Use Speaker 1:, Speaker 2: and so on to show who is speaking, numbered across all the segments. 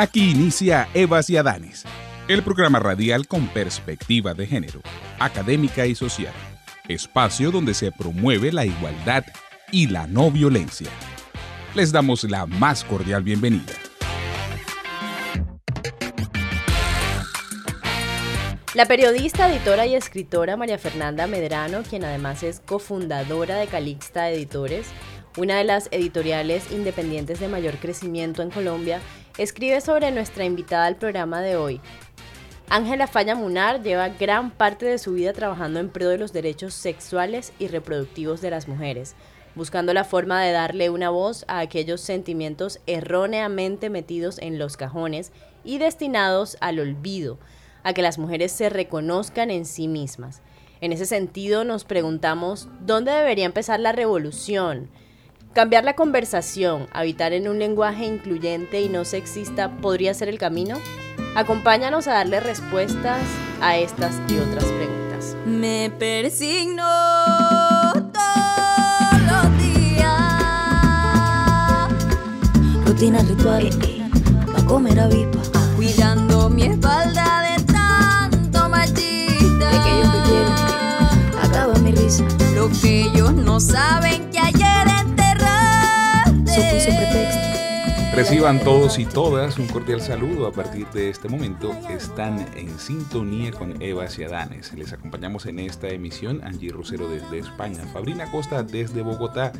Speaker 1: Aquí inicia Evas y Adanes, el programa radial con perspectiva de género, académica y social, espacio donde se promueve la igualdad y la no violencia. Les damos la más cordial bienvenida.
Speaker 2: La periodista, editora y escritora María Fernanda Medrano, quien además es cofundadora de Calixta Editores, una de las editoriales independientes de mayor crecimiento en Colombia, escribe sobre nuestra invitada al programa de hoy. Ángela Falla Munar lleva gran parte de su vida trabajando en pro de los derechos sexuales y reproductivos de las mujeres, buscando la forma de darle una voz a aquellos sentimientos erróneamente metidos en los cajones y destinados al olvido, a que las mujeres se reconozcan en sí mismas. En ese sentido nos preguntamos dónde debería empezar la revolución. Cambiar la conversación, habitar en un lenguaje incluyente y no sexista podría ser el camino. Acompáñanos a darle respuestas a estas y otras preguntas.
Speaker 3: Me persigno todos los días. Rutina ritual, pa' comer avispa. Cuidando mi espalda de tanto machista. De que ellos que quieren, acaba mi risa. Lo que ellos no saben que ayer pretexto.
Speaker 1: Reciban todos y todas un cordial saludo. A partir de este momento están en sintonía con Eva Ciadanes. Les acompañamos en esta emisión Angie Rosero desde España, Fabrina Costa desde Bogotá,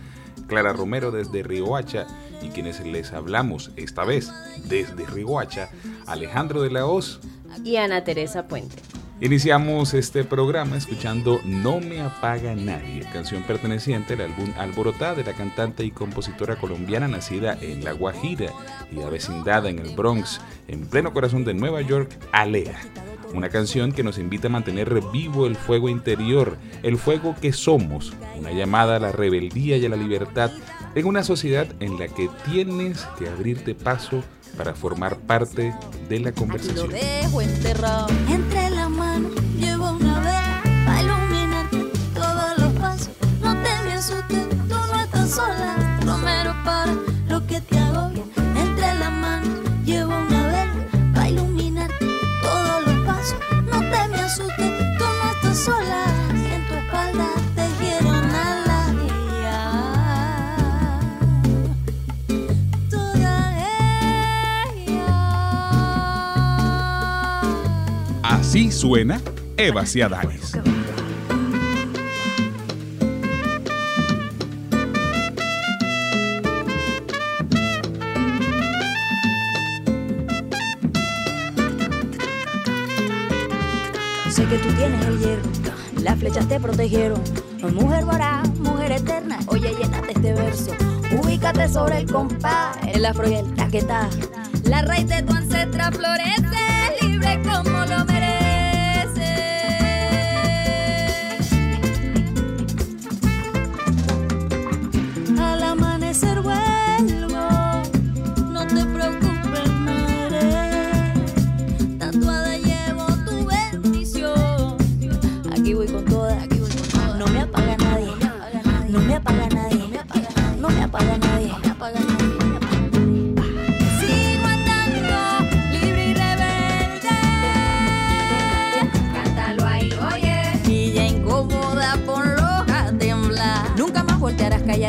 Speaker 1: Clara Romero desde Riohacha y quienes les hablamos esta vez desde Riohacha, Alejandro de la Hoz
Speaker 2: Y Ana Teresa Puente.
Speaker 1: Iniciamos este programa escuchando No me apaga nadie, canción perteneciente al álbum Alborotá de la cantante y compositora colombiana nacida en La Guajira y avecindada en el Bronx, en pleno corazón de Nueva York, Alea. Una canción que nos invita a mantener vivo el fuego interior, el fuego que somos, una llamada a la rebeldía y a la libertad en una sociedad en la que tienes que abrirte paso para formar parte de la
Speaker 3: Aquí lo
Speaker 1: conversación.
Speaker 3: dejo enterrado.
Speaker 1: Así suena Eva Ciadanes.
Speaker 3: Sé que tú tienes el hierro, las flechas te protegieron. Mujer morada, mujer eterna, oye, llénate este verso. Ubícate sobre el compás, el afro y el taquetá. La raíz de tu ancestra florece, libre como lo mereces.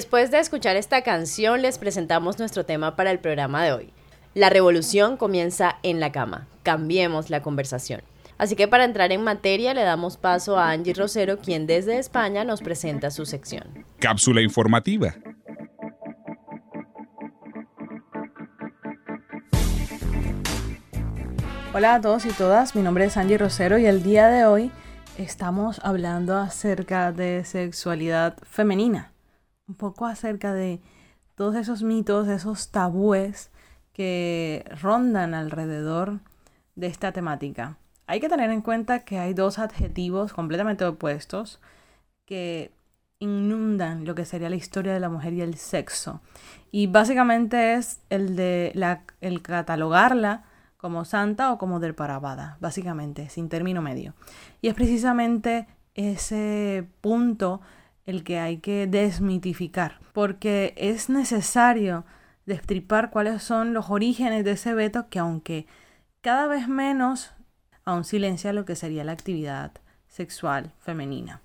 Speaker 2: después de escuchar esta canción, les presentamos nuestro tema para el programa de hoy. La revolución comienza en la cama. Cambiemos la conversación. Así que para entrar en materia le damos paso a Angie Rosero, quien desde España nos presenta su sección.
Speaker 1: Cápsula informativa.
Speaker 4: Hola a todos y todas, mi nombre es Angie Rosero y el día de hoy estamos hablando acerca de sexualidad femenina, un poco acerca de todos esos mitos, esos tabúes que rondan alrededor de esta temática. Hay que tener en cuenta que hay dos adjetivos completamente opuestos que inundan lo que sería la historia de la mujer y el sexo. Y básicamente es el de la, el catalogarla como santa o como depravada, básicamente, sin término medio. Y es precisamente ese punto el que hay que desmitificar, porque es necesario destripar cuáles son los orígenes de ese veto que aunque cada vez menos aún silencia lo que sería la actividad sexual femenina.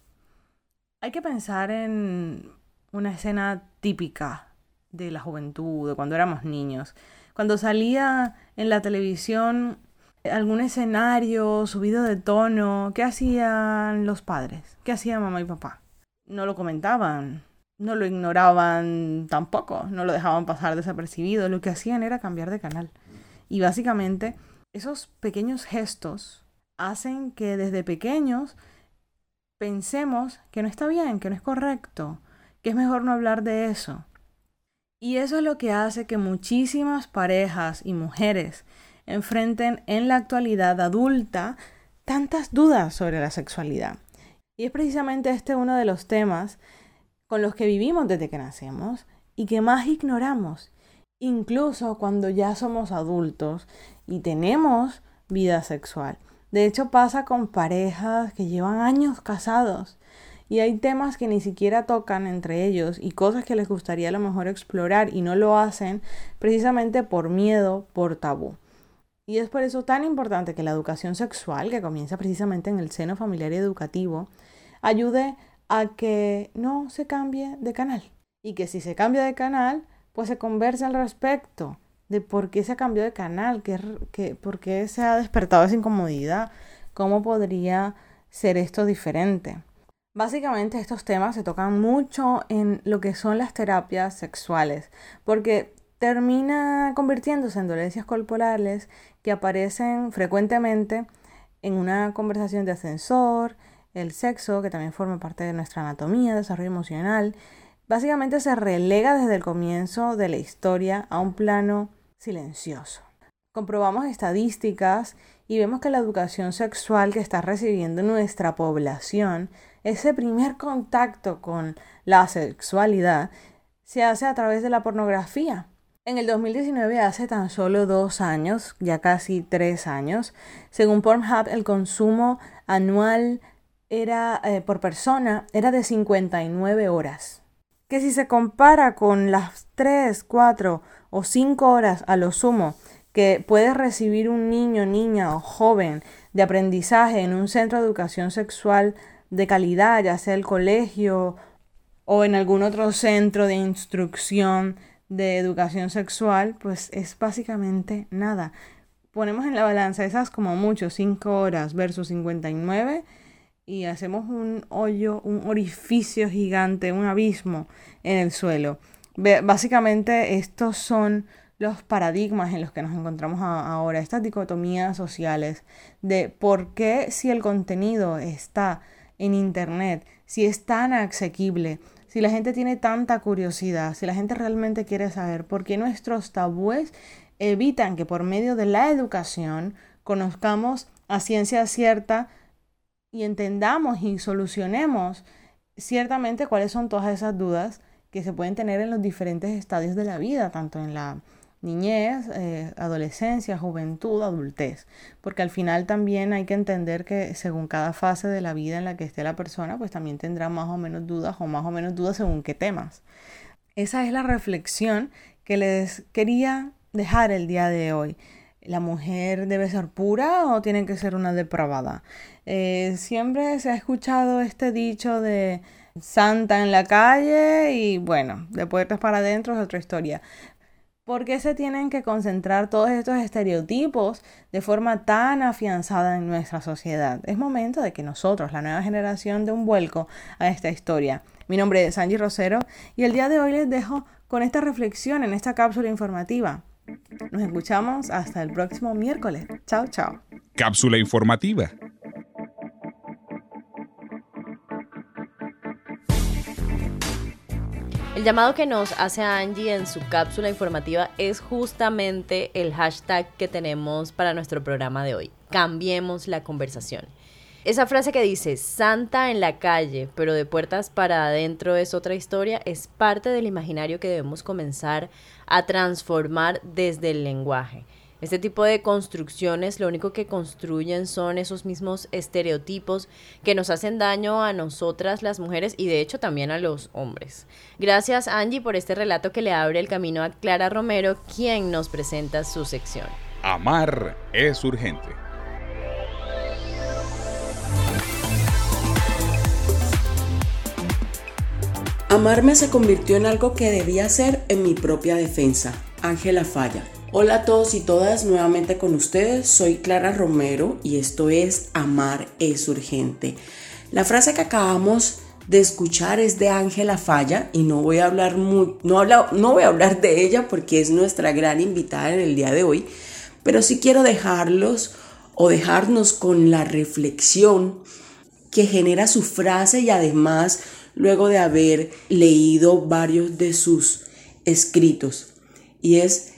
Speaker 4: Hay que pensar en una escena típica de la juventud, de cuando éramos niños, cuando salía en la televisión algún escenario subido de tono, ¿qué hacían los padres? ¿Qué hacían mamá y papá? No lo comentaban, no lo ignoraban tampoco, no lo dejaban pasar desapercibido, lo que hacían era cambiar de canal. Y básicamente esos pequeños gestos hacen que desde pequeños pensemos que no está bien, que no es correcto, que es mejor no hablar de eso. Y eso es lo que hace que muchísimas parejas y mujeres enfrenten en la actualidad adulta tantas dudas sobre la sexualidad. Y es precisamente este uno de los temas con los que vivimos desde que nacemos y que más ignoramos, incluso cuando ya somos adultos y tenemos vida sexual. De hecho pasa con parejas que llevan años casados y hay temas que ni siquiera tocan entre ellos y cosas que les gustaría a lo mejor explorar y no lo hacen precisamente por miedo, por tabú. Y es por eso tan importante que la educación sexual, que comienza precisamente en el seno familiar y educativo, ayude a que no se cambie de canal. Y que si se cambia de canal, pues se converse al respecto de por qué se cambió de canal, que, por qué se ha despertado esa incomodidad, cómo podría ser esto diferente. Básicamente estos temas se tocan mucho en lo que son las terapias sexuales, porque termina convirtiéndose en dolencias corporales que aparecen frecuentemente en una conversación de ascensor, el sexo, que también forma parte de nuestra anatomía, desarrollo emocional, básicamente se relega desde el comienzo de la historia a un plano silencioso. Comprobamos estadísticas y vemos que la educación sexual que está recibiendo nuestra población ese primer contacto con la sexualidad se hace a través de la pornografía. En el 2019, hace tan solo dos años, ya casi tres años, según Pornhub, el consumo anual era eh, por persona era de 59 horas. Que si se compara con las 3, 4 o 5 horas a lo sumo que puede recibir un niño, niña o joven de aprendizaje en un centro de educación sexual de calidad, ya sea el colegio o en algún otro centro de instrucción de educación sexual, pues es básicamente nada. Ponemos en la balanza esas como mucho, 5 horas versus 59 y hacemos un hoyo, un orificio gigante, un abismo en el suelo. Básicamente estos son los paradigmas en los que nos encontramos ahora, estas dicotomías sociales de por qué si el contenido está en Internet, si es tan asequible, si la gente tiene tanta curiosidad, si la gente realmente quiere saber por qué nuestros tabúes evitan que por medio de la educación conozcamos a ciencia cierta y entendamos y solucionemos ciertamente cuáles son todas esas dudas que se pueden tener en los diferentes estadios de la vida, tanto en la niñez, eh, adolescencia, juventud, adultez. Porque al final también hay que entender que según cada fase de la vida en la que esté la persona, pues también tendrá más o menos dudas o más o menos dudas según qué temas. Esa es la reflexión que les quería dejar el día de hoy. ¿La mujer debe ser pura o tiene que ser una depravada? Eh, siempre se ha escuchado este dicho de santa en la calle y bueno, de puertas para adentro es otra historia. ¿Por qué se tienen que concentrar todos estos estereotipos de forma tan afianzada en nuestra sociedad? Es momento de que nosotros, la nueva generación, dé un vuelco a esta historia. Mi nombre es Angie Rosero y el día de hoy les dejo con esta reflexión en esta cápsula informativa. Nos escuchamos hasta el próximo miércoles. Chao, chao.
Speaker 1: Cápsula informativa.
Speaker 2: El llamado que nos hace Angie en su cápsula informativa es justamente el hashtag que tenemos para nuestro programa de hoy. Cambiemos la conversación. Esa frase que dice Santa en la calle, pero de puertas para adentro es otra historia, es parte del imaginario que debemos comenzar a transformar desde el lenguaje. Este tipo de construcciones lo único que construyen son esos mismos estereotipos que nos hacen daño a nosotras las mujeres y de hecho también a los hombres. Gracias Angie por este relato que le abre el camino a Clara Romero, quien nos presenta su sección.
Speaker 1: Amar es urgente.
Speaker 5: Amarme se convirtió en algo que debía ser en mi propia defensa. Ángela Falla. Hola a todos y todas, nuevamente con ustedes. Soy Clara Romero y esto es Amar es urgente. La frase que acabamos de escuchar es de Ángela Falla y no voy a hablar no voy a hablar de ella porque es nuestra gran invitada en el día de hoy, pero sí quiero dejarlos o dejarnos con la reflexión que genera su frase y además luego de haber leído varios de sus escritos. Y es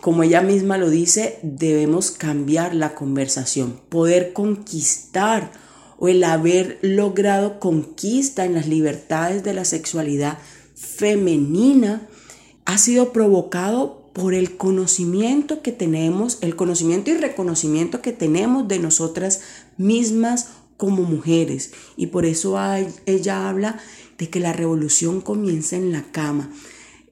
Speaker 5: como ella misma lo dice, debemos cambiar la conversación, poder conquistar o el haber logrado conquista en las libertades de la sexualidad femenina ha sido provocado por el conocimiento que tenemos, el conocimiento y reconocimiento que tenemos de nosotras mismas como mujeres. Y por eso ella habla de que la revolución comienza en la cama.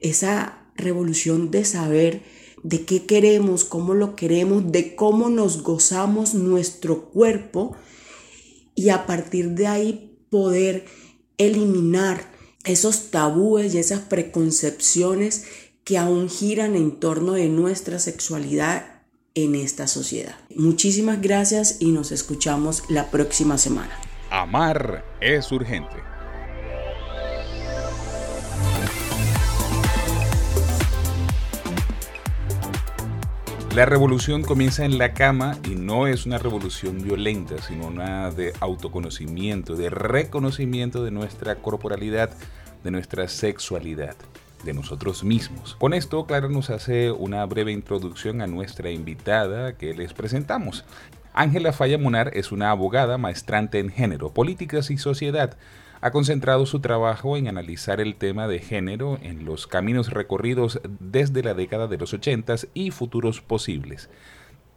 Speaker 5: Esa revolución de saber de qué queremos, cómo lo queremos, de cómo nos gozamos nuestro cuerpo y a partir de ahí poder eliminar esos tabúes y esas preconcepciones que aún giran en torno de nuestra sexualidad en esta sociedad. Muchísimas gracias y nos escuchamos la próxima semana.
Speaker 1: Amar es urgente. La revolución comienza en la cama y no es una revolución violenta, sino una de autoconocimiento, de reconocimiento de nuestra corporalidad, de nuestra sexualidad, de nosotros mismos. Con esto, Clara nos hace una breve introducción a nuestra invitada que les presentamos. Ángela Falla Munar es una abogada maestrante en género, políticas y sociedad ha concentrado su trabajo en analizar el tema de género en los caminos recorridos desde la década de los 80 y futuros posibles.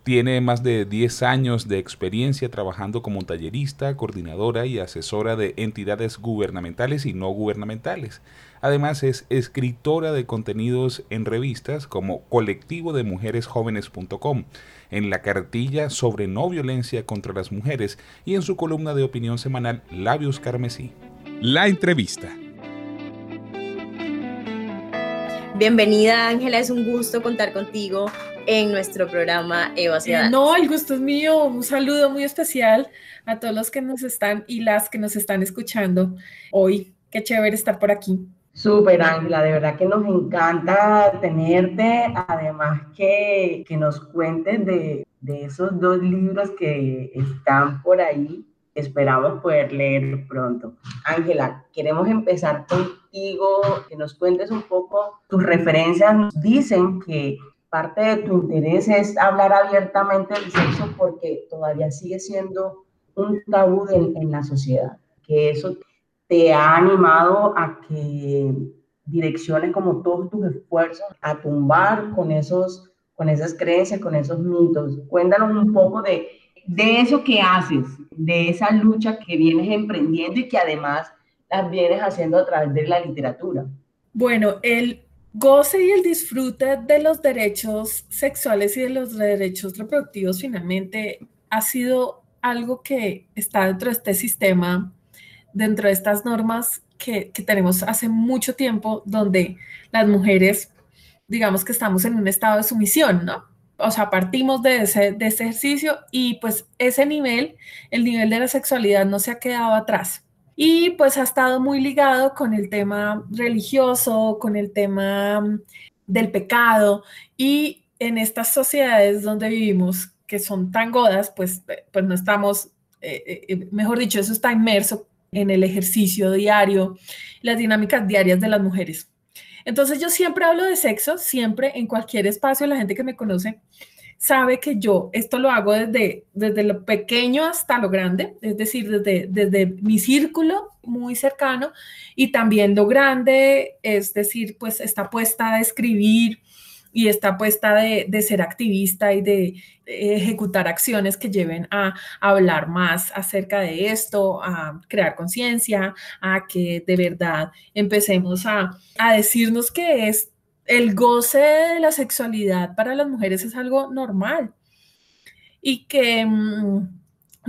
Speaker 1: Tiene más de 10 años de experiencia trabajando como tallerista, coordinadora y asesora de entidades gubernamentales y no gubernamentales. Además es escritora de contenidos en revistas como colectivo de mujeres jóvenes.com, en la cartilla sobre no violencia contra las mujeres y en su columna de opinión semanal Labios Carmesí. La entrevista.
Speaker 2: Bienvenida Ángela, es un gusto contar contigo en nuestro programa Eva Ciudad.
Speaker 6: No, el gusto es mío. Un saludo muy especial a todos los que nos están y las que nos están escuchando hoy. Qué chévere estar por aquí.
Speaker 5: Súper, Ángela, de verdad que nos encanta tenerte, además que, que nos cuentes de, de esos dos libros que están por ahí esperamos poder leer pronto. Ángela, queremos empezar contigo, que nos cuentes un poco tus referencias. Nos dicen que parte de tu interés es hablar abiertamente del sexo porque todavía sigue siendo un tabú en la sociedad, que eso te ha animado a que direcciones como todos tus esfuerzos a tumbar con esos con esas creencias, con esos mitos. Cuéntanos un poco de de eso que haces, de esa lucha que vienes emprendiendo y que además las vienes haciendo a través de la literatura.
Speaker 6: Bueno, el goce y el disfrute de los derechos sexuales y de los derechos reproductivos finalmente ha sido algo que está dentro de este sistema dentro de estas normas que, que tenemos hace mucho tiempo, donde las mujeres, digamos que estamos en un estado de sumisión, ¿no? O sea, partimos de ese, ejercicio y pues ese nivel, el nivel de la sexualidad no se ha quedado atrás. Y pues ha estado muy ligado con el tema religioso, con el tema mm, del pecado y en estas sociedades donde vivimos que son tan godas, pues, eh, pues no estamos, eh, eh, mejor dicho, eso está inmerso en el ejercicio diario, las dinámicas diarias de las mujeres. Entonces yo siempre hablo de sexo, siempre en cualquier espacio, la gente que me conoce sabe que yo esto lo hago desde, desde lo pequeño hasta lo grande, es decir, desde, desde mi círculo muy cercano y también lo grande, es decir, pues está puesta a escribir, y está puesta de, ser activista y de, ejecutar acciones que lleven a, hablar más acerca de esto, a crear conciencia, a que de verdad empecemos a, a decirnos que es el goce de la sexualidad para las mujeres es algo normal y que mm,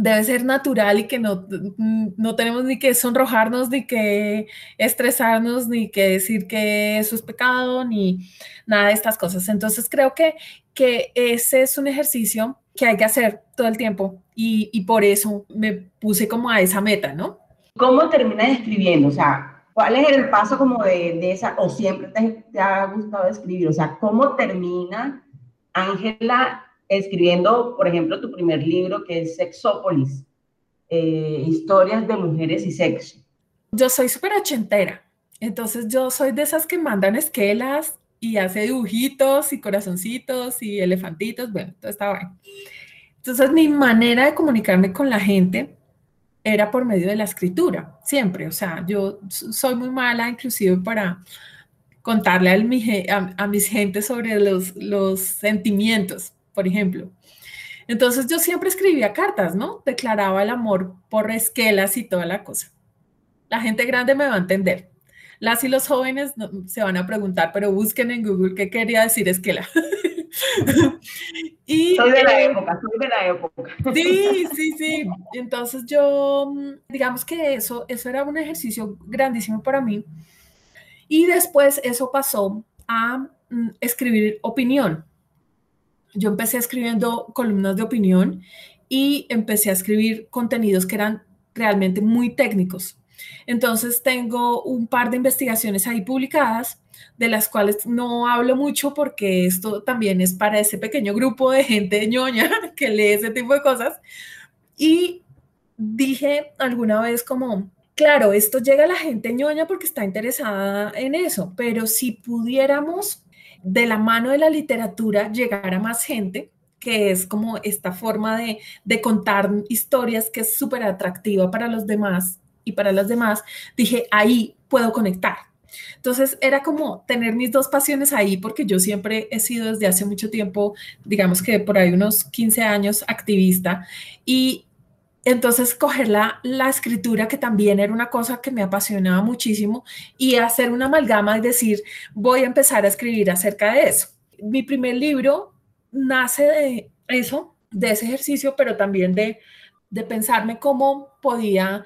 Speaker 6: debe ser natural y que no, no tenemos ni que sonrojarnos, ni que estresarnos, ni que decir que eso es pecado, ni nada de estas cosas. Entonces creo que, que ese es un ejercicio que hay que hacer todo el tiempo y, y por eso me puse como a esa meta, ¿no?
Speaker 7: ¿Cómo terminas escribiendo? O sea, ¿cuál es el paso como de, de esa, o siempre te, te ha gustado escribir? O sea, ¿cómo termina Ángela escribiendo, por ejemplo, tu primer libro que es Sexópolis, eh, historias de mujeres y sexo.
Speaker 6: Yo soy súper ochentera, entonces yo soy de esas que mandan esquelas y hace dibujitos y corazoncitos y elefantitos, bueno, todo está bien. Entonces mi manera de comunicarme con la gente era por medio de la escritura, siempre, o sea, yo soy muy mala inclusive para contarle a, a, mis gentes sobre los, los sentimientos por ejemplo. Entonces yo siempre escribía cartas, ¿no? Declaraba el amor por esquelas y toda la cosa. La gente grande me va a entender. Las y los jóvenes se van a preguntar, pero busquen en Google qué quería decir esquela.
Speaker 7: y, soy de la época, soy de la época.
Speaker 6: sí, sí, sí. Entonces yo, digamos que eso, eso era un ejercicio grandísimo para mí. Y después eso pasó a mm, escribir opinión yo empecé escribiendo columnas de opinión y empecé a escribir contenidos que eran realmente muy técnicos. Entonces tengo un par de investigaciones ahí publicadas, de las cuales no hablo mucho porque esto también es para ese pequeño grupo de gente ñoña que lee ese tipo de cosas. Y dije alguna vez como, claro, esto llega a la gente ñoña porque está interesada en eso, pero si pudiéramos de la mano de la literatura llegar a más gente, que es como esta forma de, contar historias que es súper atractiva para los demás y para las demás, dije, ahí puedo conectar. Entonces era como tener mis dos pasiones ahí, porque yo siempre he sido desde hace mucho tiempo, digamos que por ahí unos 15 años activista, y entonces, coger la, escritura, que también era una cosa que me apasionaba muchísimo, y hacer una amalgama y decir, voy a empezar a escribir acerca de eso. Mi primer libro nace de eso, de ese ejercicio, pero también de, de pensarme cómo podía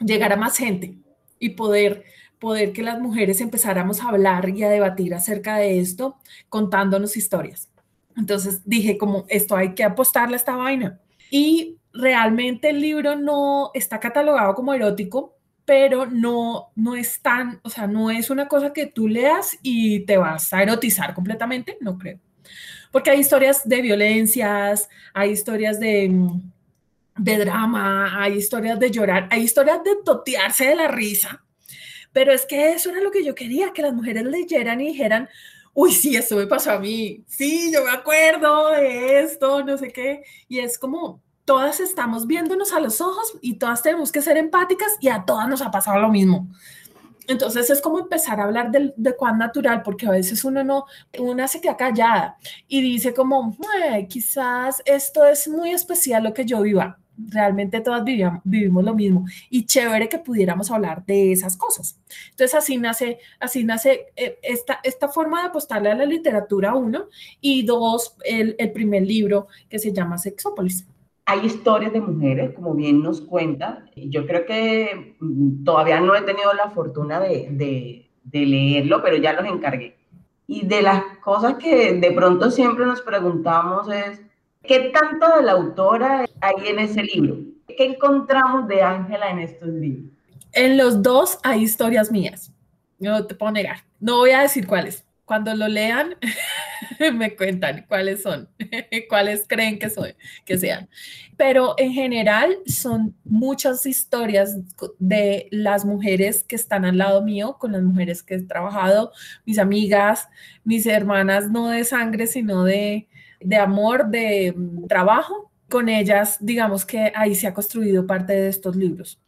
Speaker 6: llegar a más gente y poder poder que las mujeres empezáramos a hablar y a debatir acerca de esto, contándonos historias. Entonces dije, como esto hay que apostarle a esta vaina. Y realmente el libro no está catalogado como erótico, pero no, no es tan, o sea, no es una cosa que tú leas y te vas a erotizar completamente, no creo. Porque hay historias de violencias, hay historias de, de drama, hay historias de llorar, hay historias de totearse de la risa. Pero es que eso era lo que yo quería, que las mujeres leyeran y dijeran, uy, sí, eso me pasó a mí, sí, yo me acuerdo de esto, no sé qué. Y es como, todas estamos viéndonos a los ojos y todas tenemos que ser empáticas y a todas nos ha pasado lo mismo. Entonces es como empezar a hablar de, de cuán natural, porque a veces uno no, una se queda callada y dice como, quizás esto es muy especial lo que yo viva. Realmente todas vivimos lo mismo y chévere que pudiéramos hablar de esas cosas. Entonces así nace, así nace eh, esta, esta forma de apostarle a la literatura, uno, y dos, el, el primer libro que se llama Sexópolis.
Speaker 7: Hay historias de mujeres, como bien nos cuenta. Yo creo que mm, todavía no he tenido la fortuna de, de, de leerlo, pero ya los encargué. Y de las cosas que de pronto siempre nos preguntamos es, ¿qué tanto de la autora hay en ese libro? ¿Qué encontramos de Ángela en estos libros?
Speaker 6: En los dos hay historias mías. No te puedo negar. No voy a decir cuáles. Cuando lo lean, me cuentan cuáles son, cuáles creen que, soy, que sean. Pero en general son muchas historias de las mujeres que están al lado mío, con las mujeres que he trabajado, mis amigas, mis hermanas, no de sangre, sino de, de amor, de mm, trabajo. Con ellas, digamos que ahí se ha construido parte de estos libros,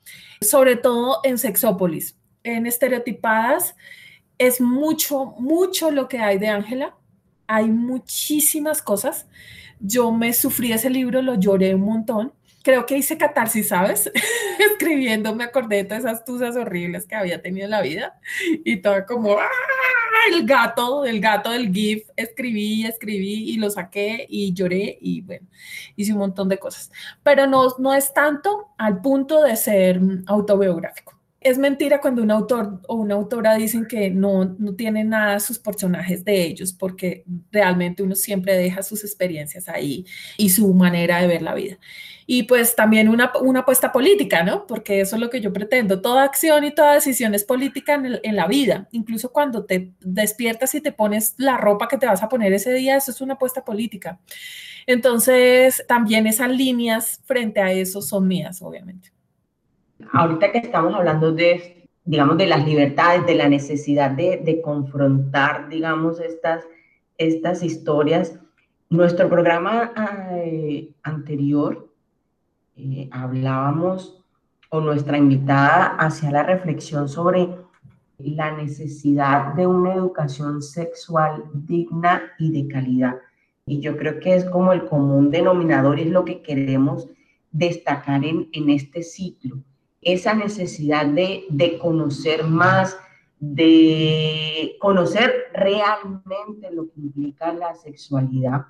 Speaker 6: sobre todo en Sexópolis, en estereotipadas es mucho, mucho lo que hay de Ángela. Hay muchísimas cosas. Yo me sufrí ese libro, lo lloré un montón. Creo que hice catarsis, ¿sabes? Escribiendo me acordé de todas esas tusas horribles que había tenido en la vida y todo como ¡ah! el gato, el gato del GIF. Escribí, escribí y lo saqué y lloré y bueno, hice un montón de cosas. Pero no, no es tanto al punto de ser autobiográfico es mentira cuando un autor o una autora dicen que no, no tienen nada sus personajes de ellos, porque realmente uno siempre deja sus experiencias ahí y su manera de ver la vida. Y pues también una, una apuesta política, ¿no? Porque eso es lo que yo pretendo. Toda acción y toda decisión es política en, en la vida. Incluso cuando te despiertas y te pones la ropa que te vas a poner ese día, eso es una apuesta política. Entonces, también esas líneas frente a eso son mías, obviamente
Speaker 7: ahorita que estamos hablando de, digamos, de las libertades, de la necesidad de, de confrontar, digamos, estas, estas historias, nuestro programa eh, anterior eh, hablábamos, o nuestra invitada hacia la reflexión sobre la necesidad de una educación sexual digna y de calidad. Y yo creo que es como el común denominador es lo que queremos destacar en, en este ciclo esa necesidad de, de conocer más, de conocer realmente lo que implica la sexualidad.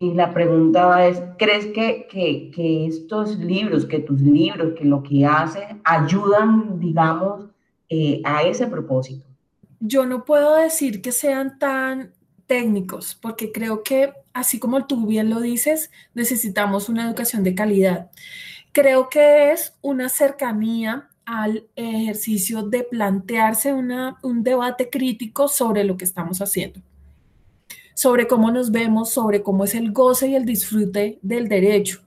Speaker 7: Y la pregunta es, ¿crees que, que, que, estos libros, que tus libros, que lo que hacen, ayudan, digamos, eh, a ese propósito?
Speaker 6: Yo no puedo decir que sean tan técnicos, porque creo que, así como tú bien lo dices, necesitamos una educación de calidad creo que es una cercanía al ejercicio de plantearse un debate crítico sobre lo que estamos haciendo, sobre cómo nos vemos, sobre cómo es el goce y el disfrute del derecho.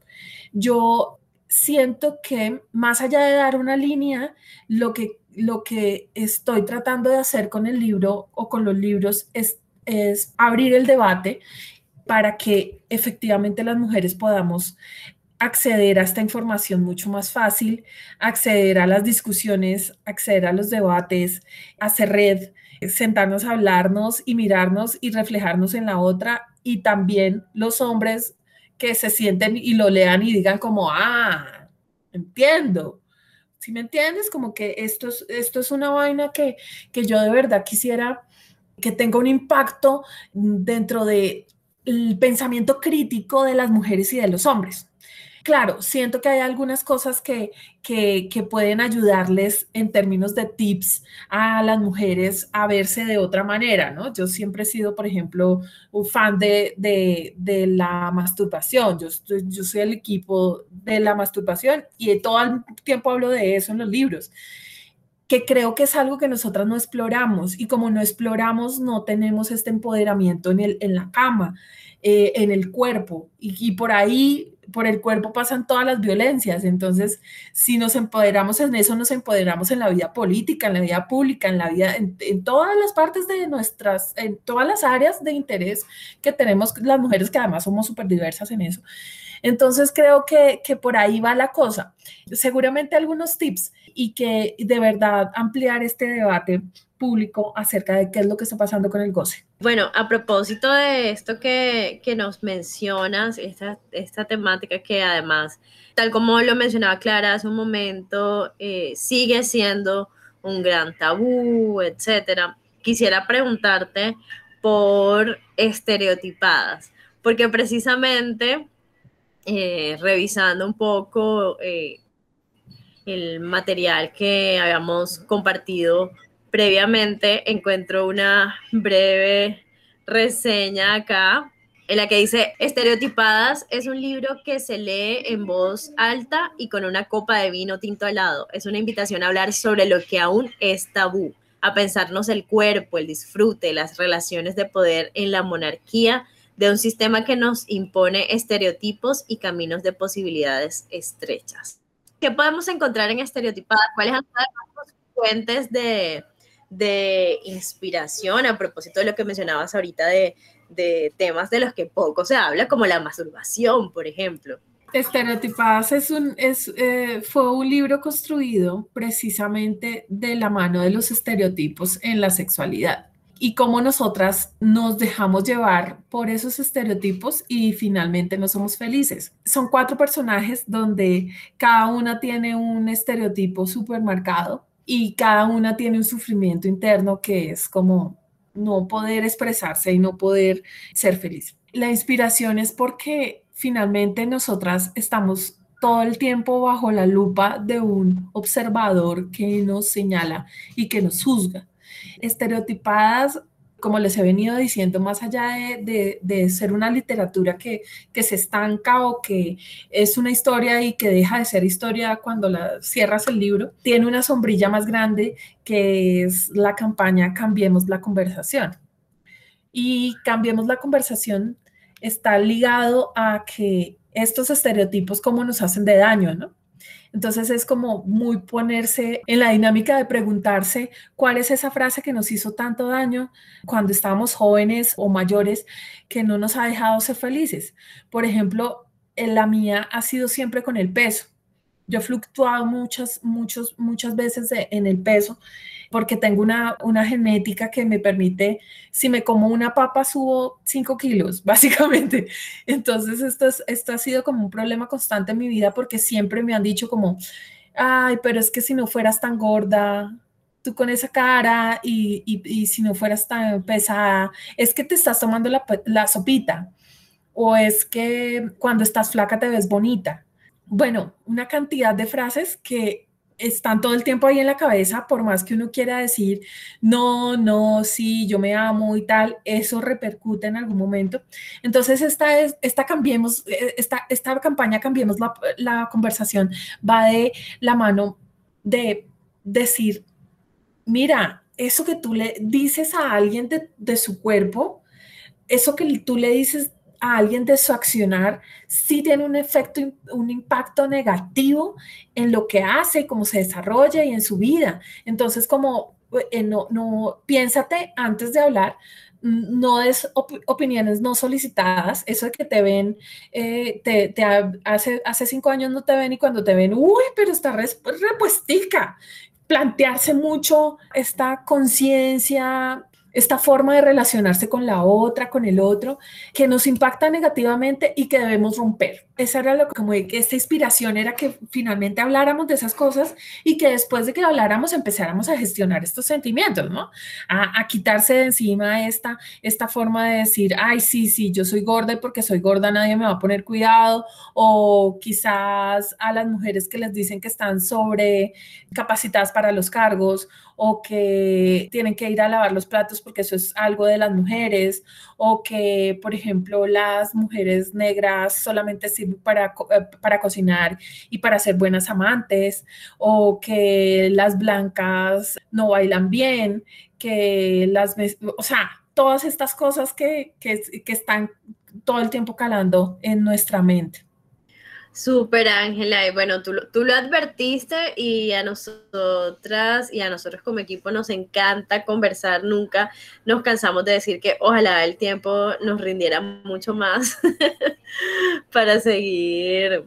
Speaker 6: Yo siento que más allá de dar una línea, lo que, lo que estoy tratando de hacer con el libro o con los libros es, es abrir el debate para que efectivamente las mujeres podamos acceder a esta información mucho más fácil, acceder a las discusiones, acceder a los debates, hacer red, sentarnos a hablarnos y mirarnos y reflejarnos en la otra y también los hombres que se sienten y lo lean y digan como, ah, entiendo. Si me entiendes, como que esto es, esto es una vaina que, que yo de verdad quisiera que tenga un impacto dentro del pensamiento crítico de las mujeres y de los hombres claro, siento que hay algunas cosas que, que, pueden ayudarles en términos de tips a las mujeres a verse de otra manera, ¿no? Yo siempre he sido, por ejemplo, un fan de, de, la masturbación. Yo, yo soy el equipo de la masturbación y todo el tiempo hablo de eso en los libros que creo que es algo que nosotras no exploramos y como no exploramos no tenemos este empoderamiento en, el, en la cama, eh, en el cuerpo y, por ahí por el cuerpo pasan todas las violencias. Entonces, si nos empoderamos en eso, nos empoderamos en la vida política, en la vida pública, en la vida, en, todas las partes de nuestras, en todas las áreas de interés que tenemos las mujeres, que además somos súper diversas en eso. Entonces, creo que, que por ahí va la cosa. Seguramente algunos tips y que de verdad ampliar este debate público acerca de qué es lo que está pasando con el goce.
Speaker 2: Bueno, a propósito de esto que, que nos mencionas, esta, esta temática que además, tal como lo mencionaba Clara hace un momento, eh, sigue siendo un gran tabú, etcétera. Quisiera preguntarte por estereotipadas, porque precisamente
Speaker 8: eh, revisando un poco eh, el material que habíamos compartido previamente, encuentro una breve reseña acá en la que dice, Estereotipadas es un libro que se lee en voz alta y con una copa de vino tinto al lado. Es una invitación a hablar sobre lo que aún es tabú, a pensarnos el cuerpo, el disfrute, las relaciones de poder en la monarquía de un sistema que nos impone estereotipos y caminos de posibilidades estrechas. ¿Qué podemos encontrar en Estereotipadas? ¿Cuáles han sido las fuentes de, de inspiración a propósito de lo que mencionabas ahorita de de temas de los que poco se habla, como la masturbación, por ejemplo.
Speaker 6: Estereotipadas es un, es, eh, fue un libro construido precisamente de la mano de los estereotipos en la sexualidad y cómo nosotras nos dejamos llevar por esos estereotipos y finalmente no somos felices. Son cuatro personajes donde cada una tiene un estereotipo súper marcado y cada una tiene un sufrimiento interno que es como no poder expresarse y no poder ser feliz. La inspiración es porque finalmente nosotras estamos todo el tiempo bajo la lupa de un observador que nos señala y que nos juzga. Estereotipadas como les he venido diciendo, más allá de, ser una literatura que, se estanca o que es una historia y que deja de ser historia cuando la cierras el libro, tiene una sombrilla más grande que es la campaña Cambiemos la conversación. Y Cambiemos la conversación está ligado a que estos estereotipos cómo nos hacen de daño, ¿no? Entonces es como muy ponerse en la dinámica de preguntarse cuál es esa frase que nos hizo tanto daño cuando estábamos jóvenes o mayores que no nos ha dejado ser felices. Por ejemplo, la mía ha sido siempre con el peso. Yo he fluctuado muchas, muchos, muchas veces en el peso porque tengo una, una genética que me permite, si me como una papa, subo 5 kilos, básicamente. Entonces, esto, es, esto ha sido como un problema constante en mi vida porque siempre me han dicho como, ay, pero es que si no fueras tan gorda, tú con esa cara y, y, si no fueras tan pesada, es que te estás tomando la, la sopita o es que cuando estás flaca te ves bonita. Bueno, una cantidad de frases que están todo el tiempo ahí en la cabeza, por más que uno quiera decir, no, no, sí, yo me amo y tal, eso repercute en algún momento. Entonces, esta, es, esta, cambiemos, eh, esta, esta campaña Cambiemos la, la conversación va de la mano de decir, mira, eso que tú le dices a alguien de, de su cuerpo, eso que tú le dices a alguien de su accionar sí tiene un efecto, un impacto negativo en lo que hace, cómo se desarrolla y en su vida. Entonces, como eh, no, no, piénsate antes de hablar, no es opiniones no solicitadas, eso de que te ven, eh, te, hace, hace cinco años no te ven y cuando te ven, uy, pero está repuestica. Plantearse mucho esta conciencia esta forma de relacionarse con la otra, con el otro, que nos impacta negativamente y que debemos romper. Esa era lo que, como que esta inspiración era que finalmente habláramos de esas cosas y que después de que habláramos empezáramos a gestionar estos sentimientos, ¿no? A, quitarse de encima esta, esta forma de decir, ay, sí, sí, yo soy gorda y porque soy gorda nadie me va a poner cuidado, o quizás a las mujeres que les dicen que están sobre capacitadas para los cargos, o que tienen que ir a lavar los platos porque eso es algo de las mujeres, o que, por ejemplo, las mujeres negras solamente sirven para, eh, para cocinar y para ser buenas amantes, o que las blancas no bailan bien, que las, o sea, todas estas cosas que, que, que están todo el tiempo calando en nuestra mente.
Speaker 8: Súper, Ángela. Y bueno, tú, tú, lo advertiste y a nosotras y a nosotros como equipo nos encanta conversar. Nunca nos cansamos de decir que ojalá el tiempo nos rindiera mucho más para seguir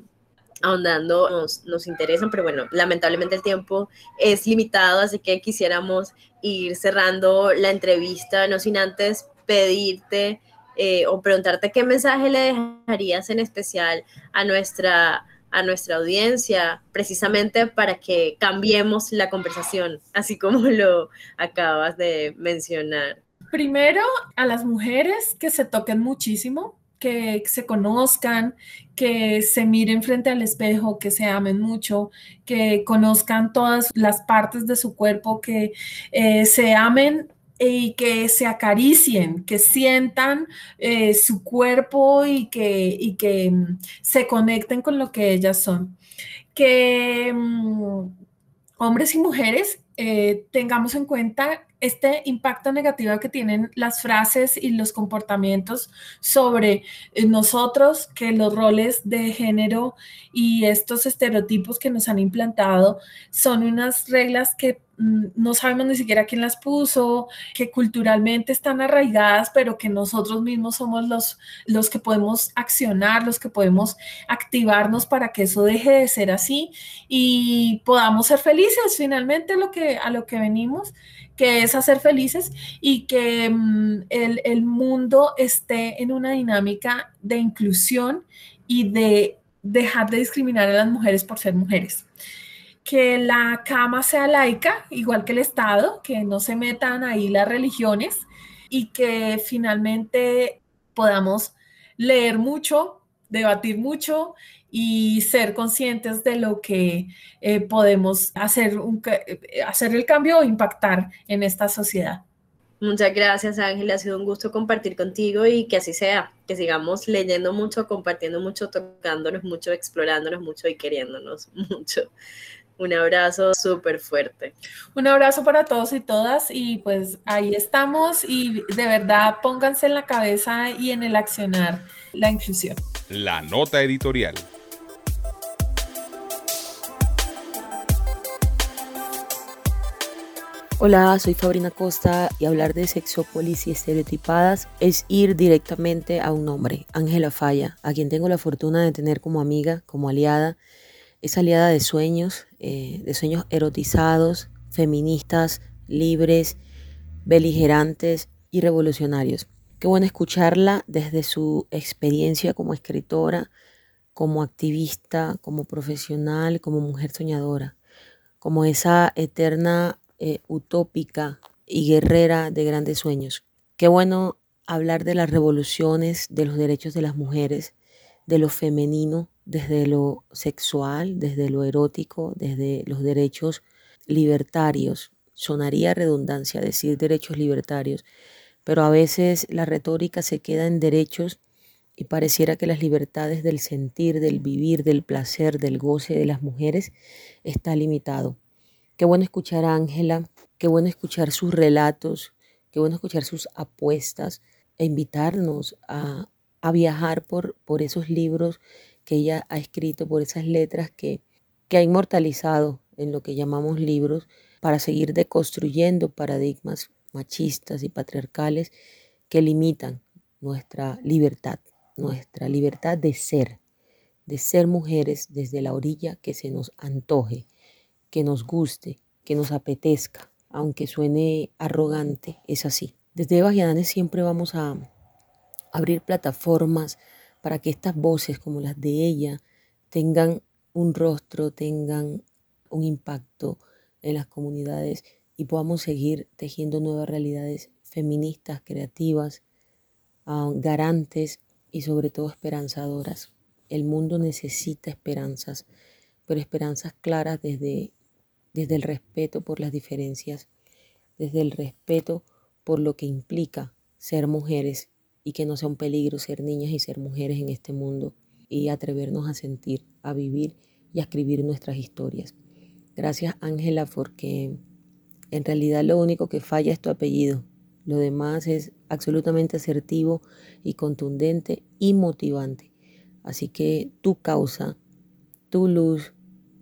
Speaker 8: ahondando. Nos, nos interesan, pero bueno, lamentablemente el tiempo es limitado, así que quisiéramos ir cerrando la entrevista, no sin antes pedirte eh, o preguntarte qué mensaje le dejarías en especial a nuestra, a nuestra audiencia, precisamente para que cambiemos la conversación, así como lo acabas de mencionar.
Speaker 6: Primero, a las mujeres que se toquen muchísimo, que se conozcan, que se miren frente al espejo, que se amen mucho, que conozcan todas las partes de su cuerpo, que eh, se amen y que se acaricien, que sientan eh, su cuerpo y que, y que mm, se conecten con lo que ellas son. Que mm, hombres y mujeres eh, tengamos en cuenta este impacto negativo que tienen las frases y los comportamientos sobre eh, nosotros, que los roles de género y estos estereotipos que nos han implantado son unas reglas que no sabemos ni siquiera quién las puso, que culturalmente están arraigadas, pero que nosotros mismos somos los, los que podemos accionar, los que podemos activarnos para que eso deje de ser así y podamos ser felices finalmente lo que, a lo que venimos que es hacer felices y que mm, el, mundo esté en una dinámica de inclusión y de dejar de discriminar a las mujeres por ser mujeres. Que la cama sea laica, igual que el Estado, que no se metan ahí las religiones y que finalmente podamos leer mucho, debatir mucho y ser conscientes de lo que eh, podemos hacer, eh, hacer el cambio o impactar en esta sociedad.
Speaker 2: Muchas gracias Ángela, ha sido un gusto compartir contigo y que así sea, que sigamos leyendo mucho, compartiendo mucho, tocándonos mucho, explorándonos mucho y queriéndonos mucho. Un abrazo súper fuerte.
Speaker 6: Un abrazo para todos y todas y pues ahí estamos y de verdad pónganse en la cabeza y en el accionar la inclusión.
Speaker 1: La nota editorial.
Speaker 9: Hola, soy Fabrina Costa y hablar de sexópolis y estereotipadas es ir directamente a un hombre, Ángela Falla, a quien tengo la fortuna de tener como amiga, como aliada. Es aliada de sueños, eh, de sueños erotizados, feministas, libres, beligerantes y revolucionarios. Qué bueno escucharla desde su experiencia como escritora, como activista, como profesional, como mujer soñadora, como esa eterna eh, utópica y guerrera de grandes sueños. Qué bueno hablar de las revoluciones, de los derechos de las mujeres, de lo femenino, desde lo sexual, desde lo erótico, desde los derechos libertarios. Sonaría redundancia decir derechos libertarios, pero a veces la retórica se queda en derechos y pareciera que las libertades del sentir, del vivir, del placer, del goce de las mujeres está limitado. Qué bueno escuchar a Ángela, qué bueno escuchar sus relatos, qué bueno escuchar sus apuestas e invitarnos a, viajar por, por esos libros que ella ha escrito, por esas letras que, que ha inmortalizado en lo que llamamos libros, para seguir deconstruyendo paradigmas machistas y patriarcales que limitan nuestra libertad, nuestra libertad de ser, de ser mujeres desde la orilla que se nos antoje que nos guste, que nos apetezca, aunque suene arrogante, es así. Desde Eva siempre vamos a abrir plataformas para que estas voces como las de ella tengan un rostro, tengan un impacto en las comunidades y podamos seguir tejiendo nuevas realidades feministas, creativas, ah, garantes y sobre todo esperanzadoras. El mundo necesita esperanzas, pero esperanzas claras desde desde el respeto por las diferencias, desde el respeto por lo que implica ser mujeres y que no sea un peligro ser niñas y ser mujeres en este mundo y atrevernos a sentir, a vivir y a escribir nuestras historias. Gracias Ángela porque en realidad lo único que falla es tu apellido. Lo demás es absolutamente asertivo y contundente y motivante. Así que tu causa, tu luz,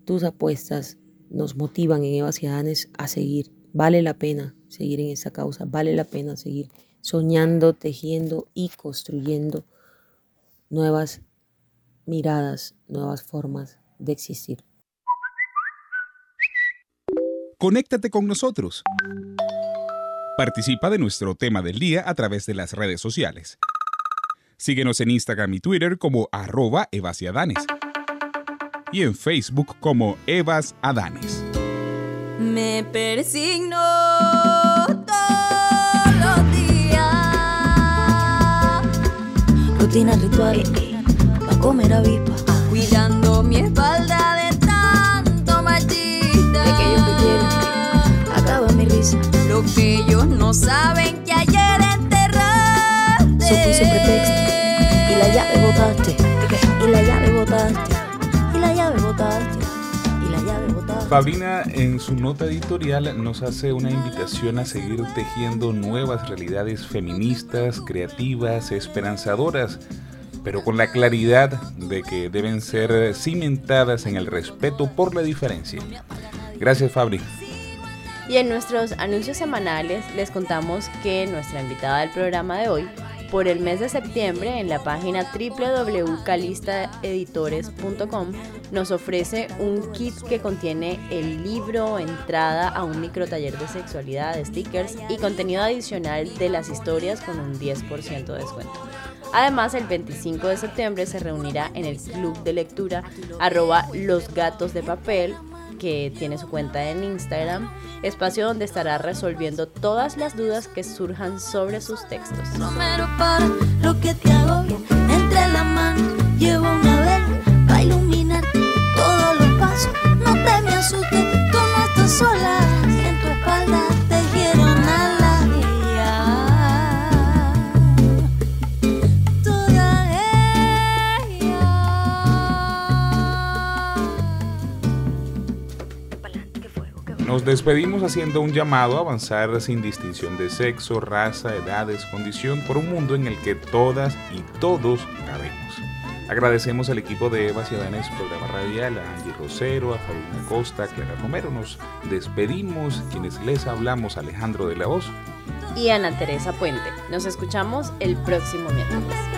Speaker 9: tus apuestas nos motivan en Eva Ciudadanes a seguir. Vale la pena seguir en esa causa, vale la pena seguir soñando, tejiendo y construyendo nuevas miradas, nuevas formas de existir.
Speaker 1: Conéctate con nosotros. Participa de nuestro tema del día a través de las redes sociales. Síguenos en Instagram y Twitter como arroba evasiadanes y en Facebook como Evas Adanes.
Speaker 3: Me persigno rutina ritual, pa' comer avispa, cuidando mi espalda de tanto machista. De aquellos que quieren, acaba mi risa. Lo que ellos no saben que ayer enterraste. Supuso pretexto, y la llave botaste, y la llave botaste, y la llave botaste.
Speaker 1: Fabrina en su nota editorial nos hace una invitación a seguir tejiendo nuevas realidades feministas, creativas, esperanzadoras, pero con la claridad de que deben ser cimentadas en el respeto por la diferencia. Gracias Fabri.
Speaker 2: Y en nuestros anuncios semanales les contamos que nuestra invitada del programa de hoy, por el mes de septiembre, en la página www.calistaeditores.com, nos ofrece un kit que contiene el libro, entrada a un microtaller de sexualidad, stickers y contenido adicional de las historias con un 10% de descuento. Además, el 25 de septiembre se reunirá en el club de lectura arroba los gatos de papel que tiene su cuenta en Instagram, espacio donde estará resolviendo todas las dudas que surjan sobre sus textos.
Speaker 1: Nos despedimos haciendo un llamado a avanzar sin distinción de sexo, raza, edades, condición, por un mundo en el que todas y todos cabemos. Agradecemos al equipo de Eva Ciudadanes Programa Radial, a Angie Rosero, a Fabiana Costa, a Clara Romero. Nos despedimos, quienes les hablamos, Alejandro de la Voz.
Speaker 2: Y Ana Teresa Puente. Nos escuchamos el próximo miércoles.